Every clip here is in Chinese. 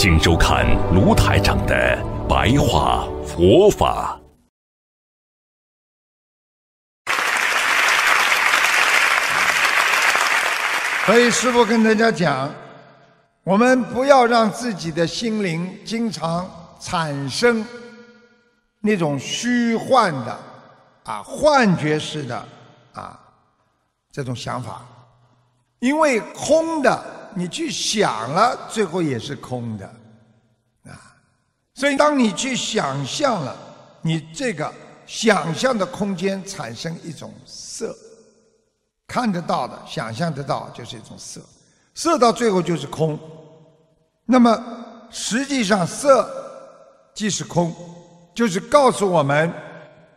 请收看卢台长的白话佛法。所以师父跟大家讲，我们不要让自己的心灵经常产生那种虚幻的啊幻觉式的啊这种想法，因为空的。你去想了，最后也是空的，所以当你去想象了，你这个想象的空间产生一种色，看得到的、想象得到就是一种色，色到最后就是空。那么实际上色即是空，就是告诉我们，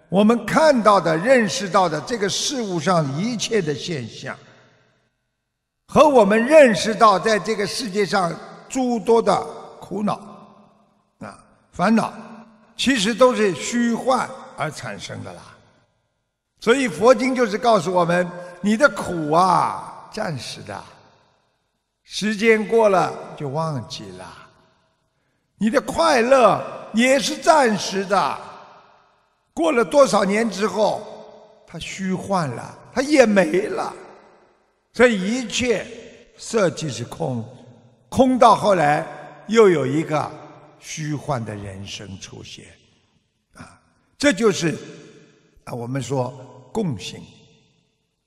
我们看到的、认识到的这个事物上一切的现象。和我们认识到，在这个世界上诸多的苦恼、烦恼，其实都是虚幻而产生的啦。所以佛经就是告诉我们：你的苦啊，暂时的，时间过了就忘记了；你的快乐也是暂时的，过了多少年之后，它虚幻了，它也没了。这一切色即是空，空到后来又有一个虚幻的人生出现，啊，这就是啊我们说共性，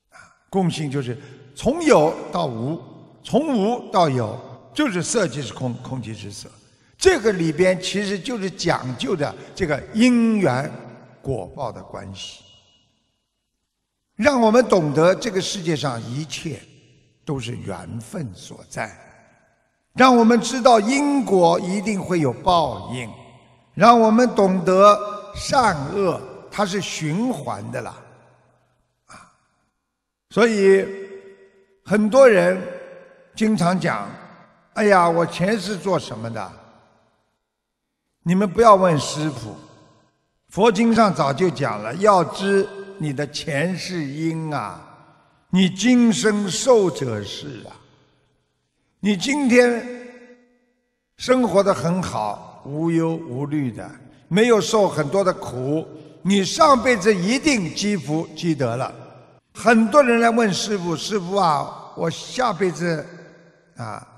啊共性就是从有到无，从无到有，就是色即是空，空即是色。这个里边其实就是讲究的这个因缘果报的关系。让我们懂得这个世界上一切都是缘分所在，让我们知道因果一定会有报应，让我们懂得善恶它是循环的啦，啊！所以很多人经常讲：“哎呀，我前世做什么的？”你们不要问师傅，佛经上早就讲了，要知。你的前世因啊，你今生受者是啊。你今天生活的很好，无忧无虑的，没有受很多的苦，你上辈子一定积福积德了。很多人来问师傅：“师傅啊，我下辈子啊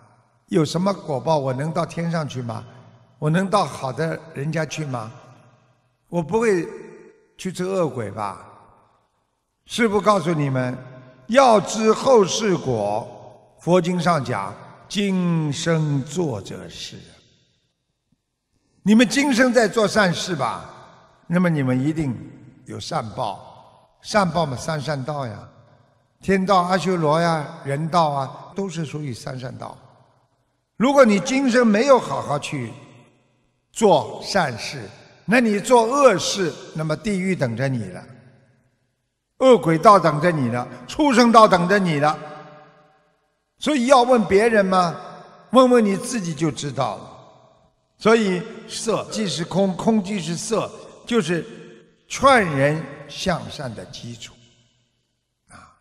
有什么果报？我能到天上去吗？我能到好的人家去吗？我不会去做恶鬼吧？”师傅告诉你们，要知后世果。佛经上讲，今生做者是。你们今生在做善事吧，那么你们一定有善报。善报嘛，三善道呀，天道、阿修罗呀、人道啊，都是属于三善道。如果你今生没有好好去做善事，那你做恶事，那么地狱等着你了。恶鬼道等着你呢，畜生道等着你了。所以要问别人吗？问问你自己就知道了。所以色即是空，空即是色，就是劝人向善的基础。啊，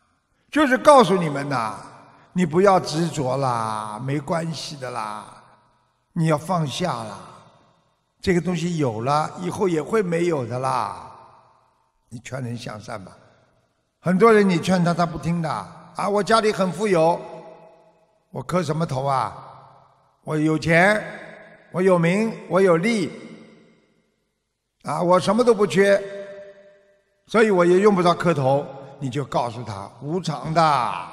就是告诉你们呐，你不要执着啦，没关系的啦，你要放下啦。这个东西有了，以后也会没有的啦。你劝人向善吧。很多人你劝他，他不听的啊！我家里很富有，我磕什么头啊？我有钱，我有名，我有利，啊，我什么都不缺，所以我也用不着磕头。你就告诉他无常的，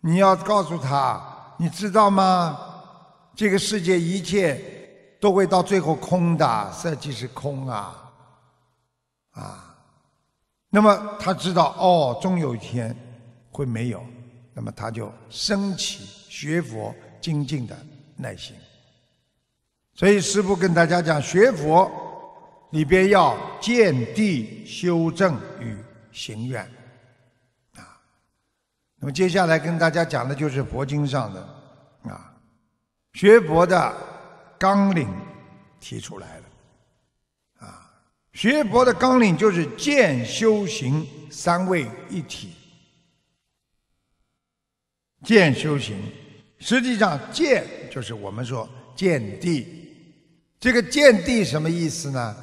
你要告诉他，你知道吗？这个世界一切都会到最后空的，色即是空啊，啊。那么他知道哦，终有一天会没有，那么他就升起学佛精进的耐心。所以师父跟大家讲，学佛里边要见地修正与行愿啊。那么接下来跟大家讲的就是佛经上的啊，学佛的纲领提出来了啊。学佛的纲领就是见修行三位一体，见修行。实际上，见就是我们说见地。这个见地什么意思呢？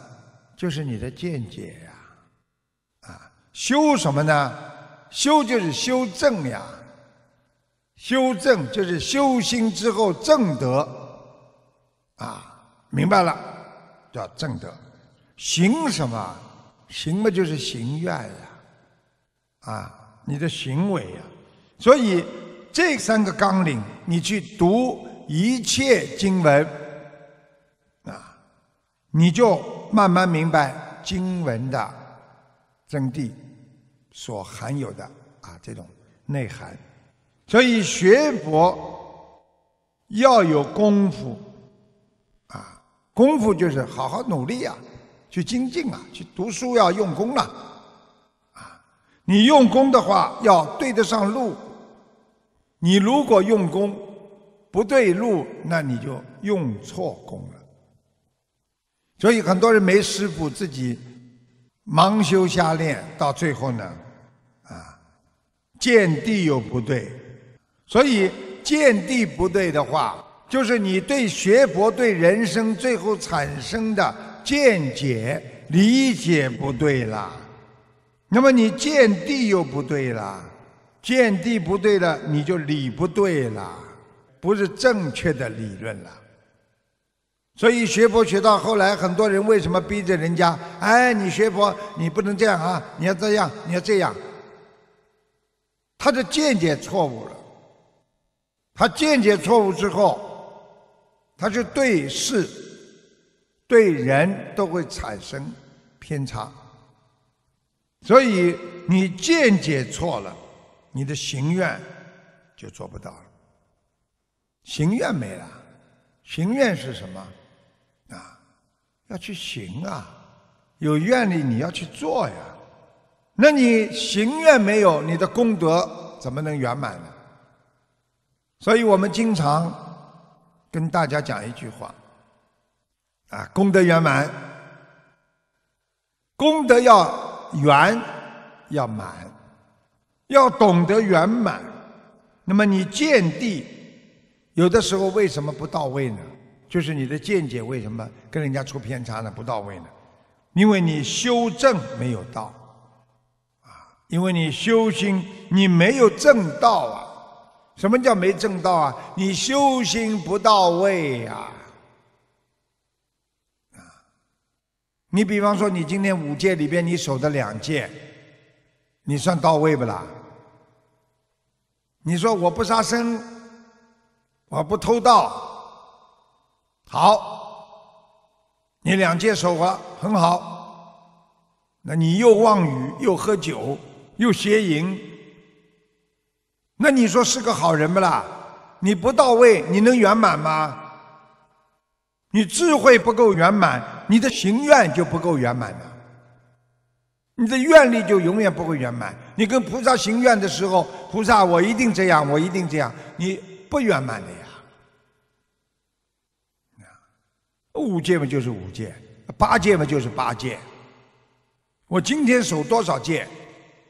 就是你的见解呀。啊，修什么呢？修就是修正呀。修正就是修心之后正德。啊，明白了，叫正德。行什么？行嘛就是行愿呀。啊，你的行为呀。所以这三个纲领，你去读一切经文，啊，你就慢慢明白经文的真谛所含有的啊这种内涵。所以学佛要有功夫，啊，功夫就是好好努力啊，去精进啊，去读书要用功了，啊，你用功的话要对得上路。你如果用功不对路，那你就用错功了。所以很多人没师傅，自己盲修瞎练，到最后呢，啊，见地又不对。所以见地不对的话，就是你对学佛、对人生最后产生的见解理解不对了。那么你见地又不对了。见地不对了，你就理不对了，不是正确的理论了。所以学佛学到后来，很多人为什么逼着人家？哎，你学佛你不能这样啊，你要这样，你要这样。他的见解错误了，他见解错误之后，他就对事、对人都会产生偏差。所以你见解错了。你的行愿就做不到了，行愿没了，行愿是什么？啊，要去行啊，有愿力你要去做呀。那你行愿没有，你的功德怎么能圆满呢？所以我们经常跟大家讲一句话：啊，功德圆满，功德要圆，要满。要懂得圆满，那么你见地有的时候为什么不到位呢？就是你的见解为什么跟人家出偏差呢？不到位呢？因为你修正没有到，啊，因为你修心你没有正道啊。什么叫没正道啊？你修心不到位呀，啊，你比方说你今天五戒里边你守的两戒，你算到位不啦？你说我不杀生，我不偷盗，好，你两戒守了很好，那你又妄语又喝酒又邪淫，那你说是个好人不啦？你不到位，你能圆满吗？你智慧不够圆满，你的行愿就不够圆满的。你的愿力就永远不会圆满。你跟菩萨行愿的时候，菩萨我一定这样，我一定这样，你不圆满的呀。五戒嘛就是五戒，八戒嘛就是八戒。我今天守多少戒，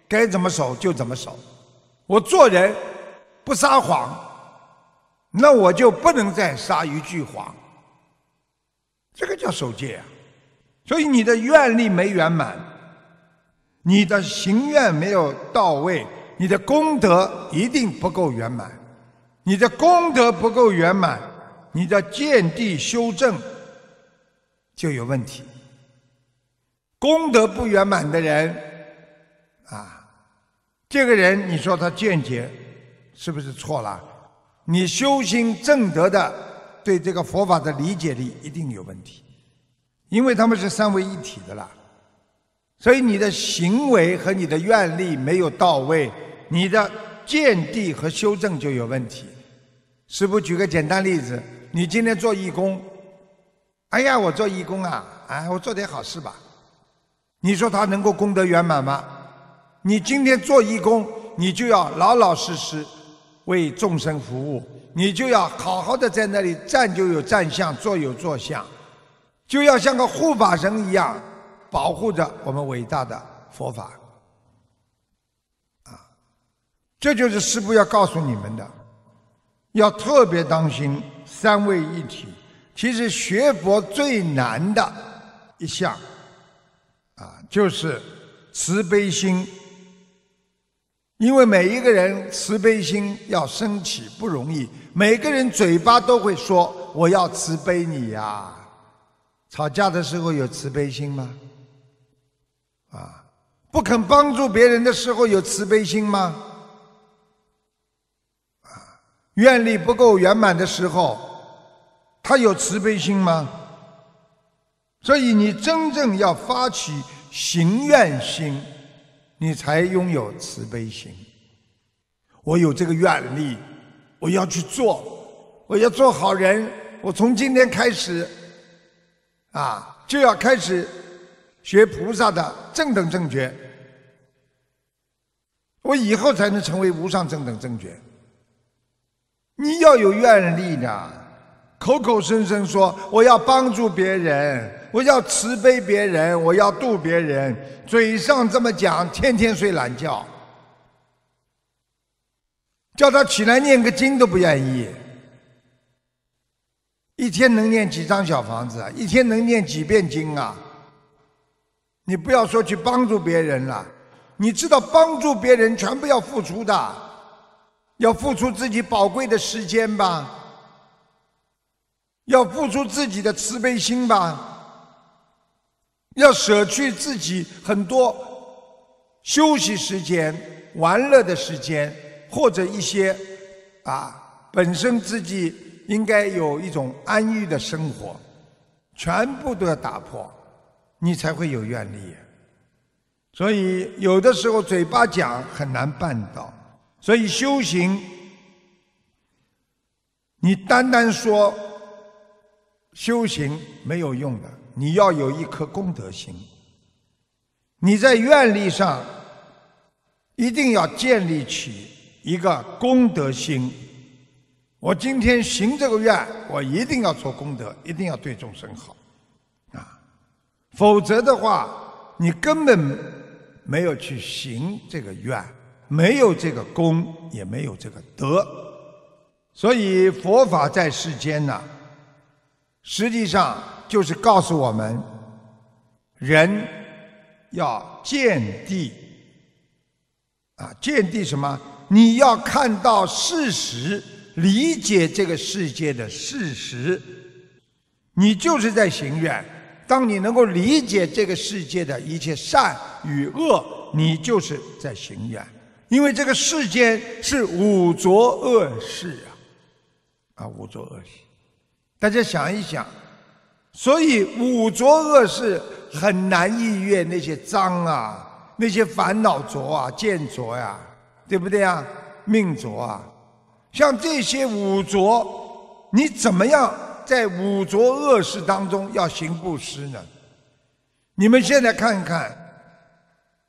该怎么守就怎么守。我做人不撒谎，那我就不能再撒一句谎。这个叫守戒啊。所以你的愿力没圆满。你的行愿没有到位，你的功德一定不够圆满。你的功德不够圆满，你的见地修正就有问题。功德不圆满的人，啊，这个人你说他见解是不是错了？你修心正德的对这个佛法的理解力一定有问题，因为他们是三位一体的了。所以你的行为和你的愿力没有到位，你的见地和修正就有问题。师傅举个简单例子：你今天做义工，哎呀，我做义工啊，哎，我做点好事吧。你说他能够功德圆满吗？你今天做义工，你就要老老实实为众生服务，你就要好好的在那里站就有站相，坐有坐相，就要像个护法神一样保护着我们伟大的佛法。啊，这就是师父要告诉你们的，要特别当心三位一体。其实学佛最难的一项，啊，就是慈悲心。因为每一个人慈悲心要升起不容易，每个人嘴巴都会说我要慈悲你呀。吵架的时候有慈悲心吗？啊，不肯帮助别人的时候有慈悲心吗？啊，愿力不够圆满的时候。他有慈悲心吗？所以你真正要发起行愿心，你才拥有慈悲心。我有这个愿力，我要去做，我要做好人。我从今天开始，啊，就要开始学菩萨的正等正觉。我以后才能成为无上正等正觉。你要有愿力的。口口声声说我要帮助别人，我要慈悲别人，我要度别人，嘴上这么讲，天天睡懒觉，叫他起来念个经都不愿意。一天能念几张小房子啊？一天能念几遍经啊？你不要说去帮助别人了，你知道帮助别人全部要付出的，要付出自己宝贵的时间吧。要付出自己的慈悲心吧，要舍去自己很多休息时间、玩乐的时间，或者一些啊本身自己应该有一种安逸的生活，全部都要打破，你才会有愿力。所以有的时候嘴巴讲很难办到，所以修行，你单单说。修行没有用的，你要有一颗功德心。你在愿力上一定要建立起一个功德心。我今天行这个愿，我一定要做功德，一定要对众生好！否则的话，你根本没有去行这个愿，没有这个功，也没有这个德。所以佛法在世间呢。实际上就是告诉我们，人要见地啊，见地什么？你要看到事实，理解这个世界的事实，你就是在行愿。当你能够理解这个世界的一切善与恶，你就是在行愿。因为这个世间是五浊恶世啊，啊，五浊恶世。大家想一想，所以五浊恶世很难逾越那些脏啊，那些烦恼浊啊、见浊呀，对不对啊？命浊啊，像这些五浊，你怎么样在五浊恶世当中要行布施呢？你们现在看看，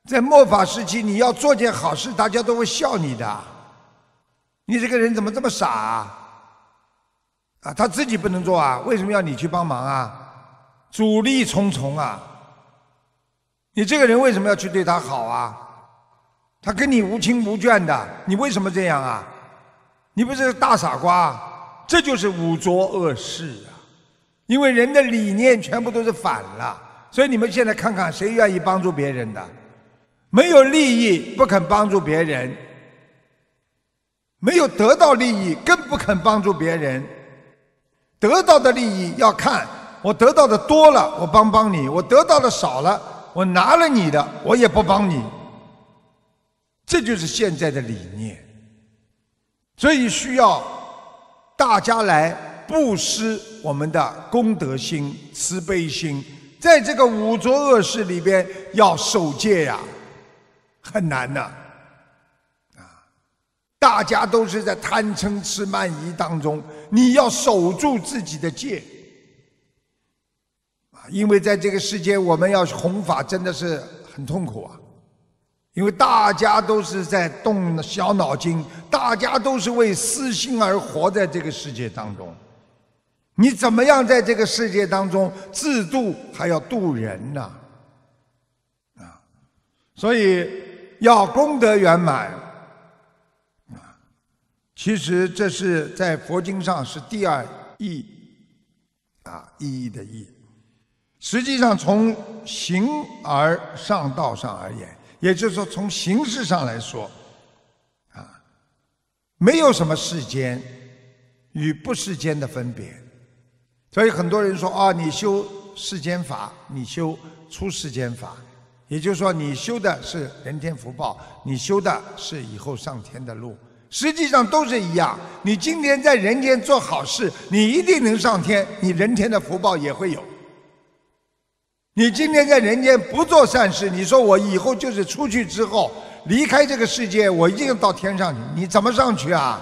在末法时期，你要做件好事，大家都会笑你的。你这个人怎么这么傻？啊？啊，他自己不能做啊，为什么要你去帮忙啊？阻力重重啊！你这个人为什么要去对他好啊？他跟你无亲无眷的，你为什么这样啊？你不是大傻瓜？这就是五浊恶世啊！因为人的理念全部都是反了，所以你们现在看看，谁愿意帮助别人的？没有利益不肯帮助别人，没有得到利益更不肯帮助别人。得到的利益要看，我得到的多了，我帮帮你；我得到的少了，我拿了你的，我也不帮你。这就是现在的理念，所以需要大家来布施我们的功德心、慈悲心，在这个五浊恶世里边要守戒呀，很难的。大家都是在贪嗔痴慢疑当中，你要守住自己的戒。啊，因为在这个世界，我们要弘法真的是很痛苦啊，因为大家都是在动小脑筋，大家都是为私心而活在这个世界当中。你怎么样在这个世界当中自度，还要度人呢？啊，所以要功德圆满啊。其实这是在佛经上是第二义啊，意义的义。实际上从形而上道上而言，也就是说从形式上来说，啊，没有什么世间与不世间的分别。所以很多人说啊，你修世间法，你修出世间法，也就是说，你修的是人天福报，你修的是以后上天的路。实际上都是一样。你今天在人间做好事，你一定能上天，你人天的福报也会有。你今天在人间不做善事，你说我以后就是出去之后离开这个世界，我一定要到天上去，你怎么上去啊？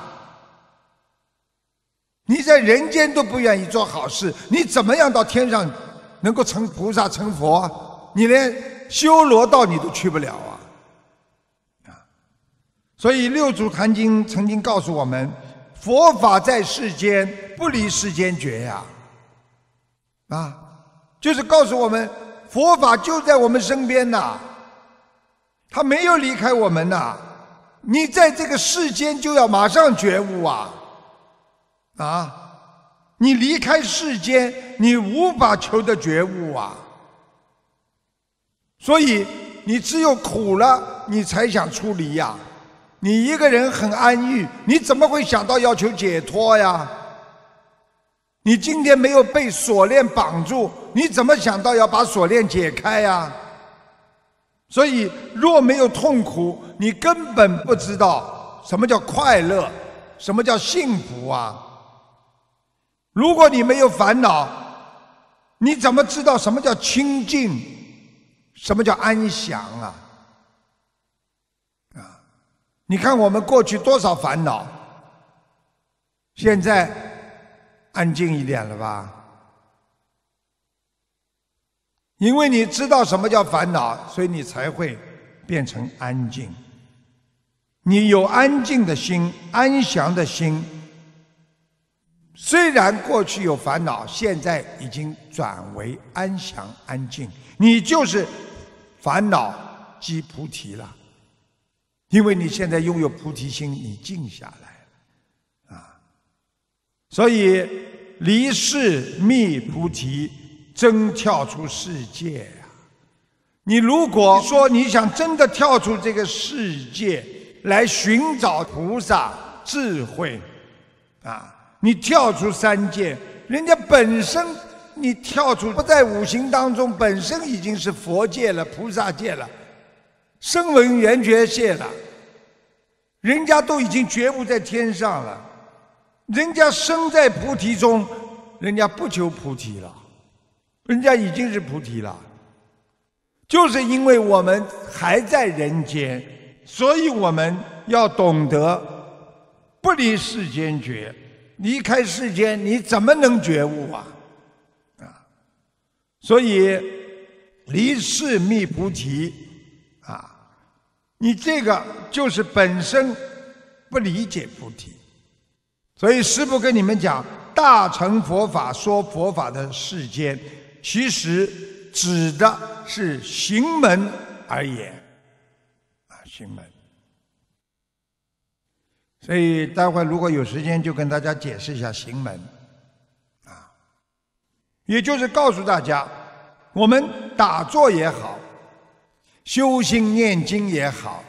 你在人间都不愿意做好事，你怎么样到天上能够成菩萨成佛？你连修罗道你都去不了啊！啊，所以《六祖坛经》曾经告诉我们：佛法在世间，不离世间觉呀！啊，就是告诉我们，佛法就在我们身边呐，他没有离开我们呐。你在这个世间就要马上觉悟啊！啊！你离开世间，你无法求得觉悟啊。所以你只有苦了，你才想出离呀。你一个人很安逸，你怎么会想到要求解脱呀？你今天没有被锁链绑住，你怎么想到要把锁链解开呀？所以若没有痛苦，你根本不知道什么叫快乐，什么叫幸福啊！如果你没有烦恼，你怎么知道什么叫清净，什么叫安详啊？啊！你看我们过去多少烦恼，现在安静一点了吧？因为你知道什么叫烦恼，所以你才会变成安静。你有安静的心，安详的心。虽然过去有烦恼，现在已经转为安详安静。你就是烦恼即菩提了，因为你现在拥有菩提心，你静下来。所以离世觅菩提，真跳出世界呀！你如果说你想真的跳出这个世界来寻找菩萨智慧啊！你跳出三界，人家本身你跳出不在五行当中，本身已经是佛界了、菩萨界了、声闻缘觉界了。人家都已经觉悟在天上了，人家生在菩提中，人家不求菩提了，人家已经是菩提了。就是因为我们还在人间，所以我们要懂得不离世间觉。离开世间，你怎么能觉悟啊？啊，所以离世觅菩提啊，你这个就是本身不理解菩提。所以师父跟你们讲，大乘佛法说佛法的世间，其实指的是行门而言啊，行门。所以待会如果有时间，就跟大家解释一下行门，啊，也就是告诉大家，我们打坐也好，修心念经也好，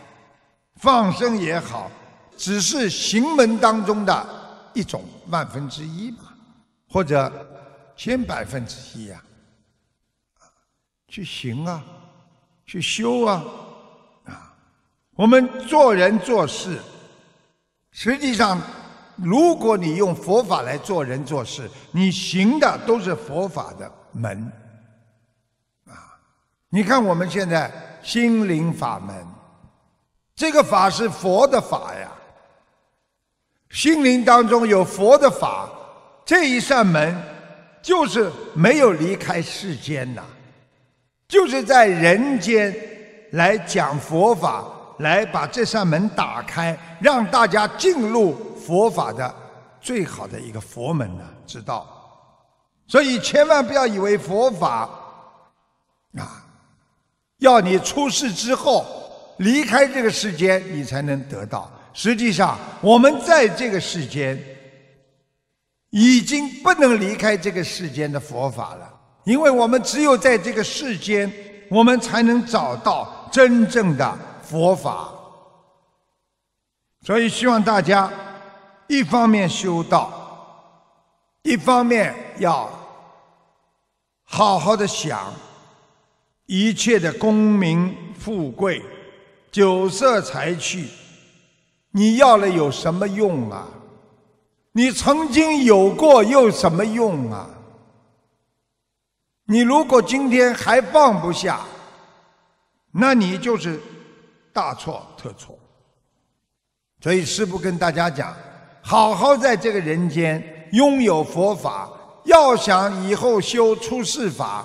放生也好，只是行门当中的一种万分之一嘛，或者千百分之一呀，去行啊，去修啊，啊，我们做人做事。实际上，如果你用佛法来做人做事，你行的都是佛法的门，啊！你看我们现在心灵法门，这个法是佛的法呀，心灵当中有佛的法，这一扇门就是没有离开世间呐，就是在人间来讲佛法，来把这扇门打开，让大家进入佛法的最好的一个佛门呢，知道？所以千万不要以为佛法啊，要你出世之后离开这个世间，你才能得到。实际上，我们在这个世间。已经不能离开这个世间的佛法了，因为我们只有在这个世间，我们才能找到真正的佛法。所以，希望大家一方面修道，一方面要好好的想，一切的功名富贵、酒色财气，你要了有什么用啊？你曾经有过又什么用啊？你如果今天还放不下，那你就是大错特错。所以师父跟大家讲，好好在这个人间拥有佛法，要想以后修出世法，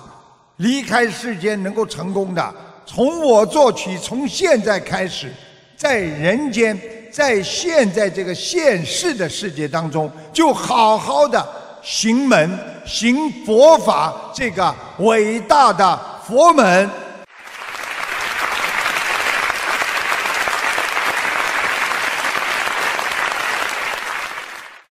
离开世间能够成功的，从我做起，从现在开始，在人间。在现在这个现世的世界当中，就好好的行门、行佛法，这个伟大的佛门。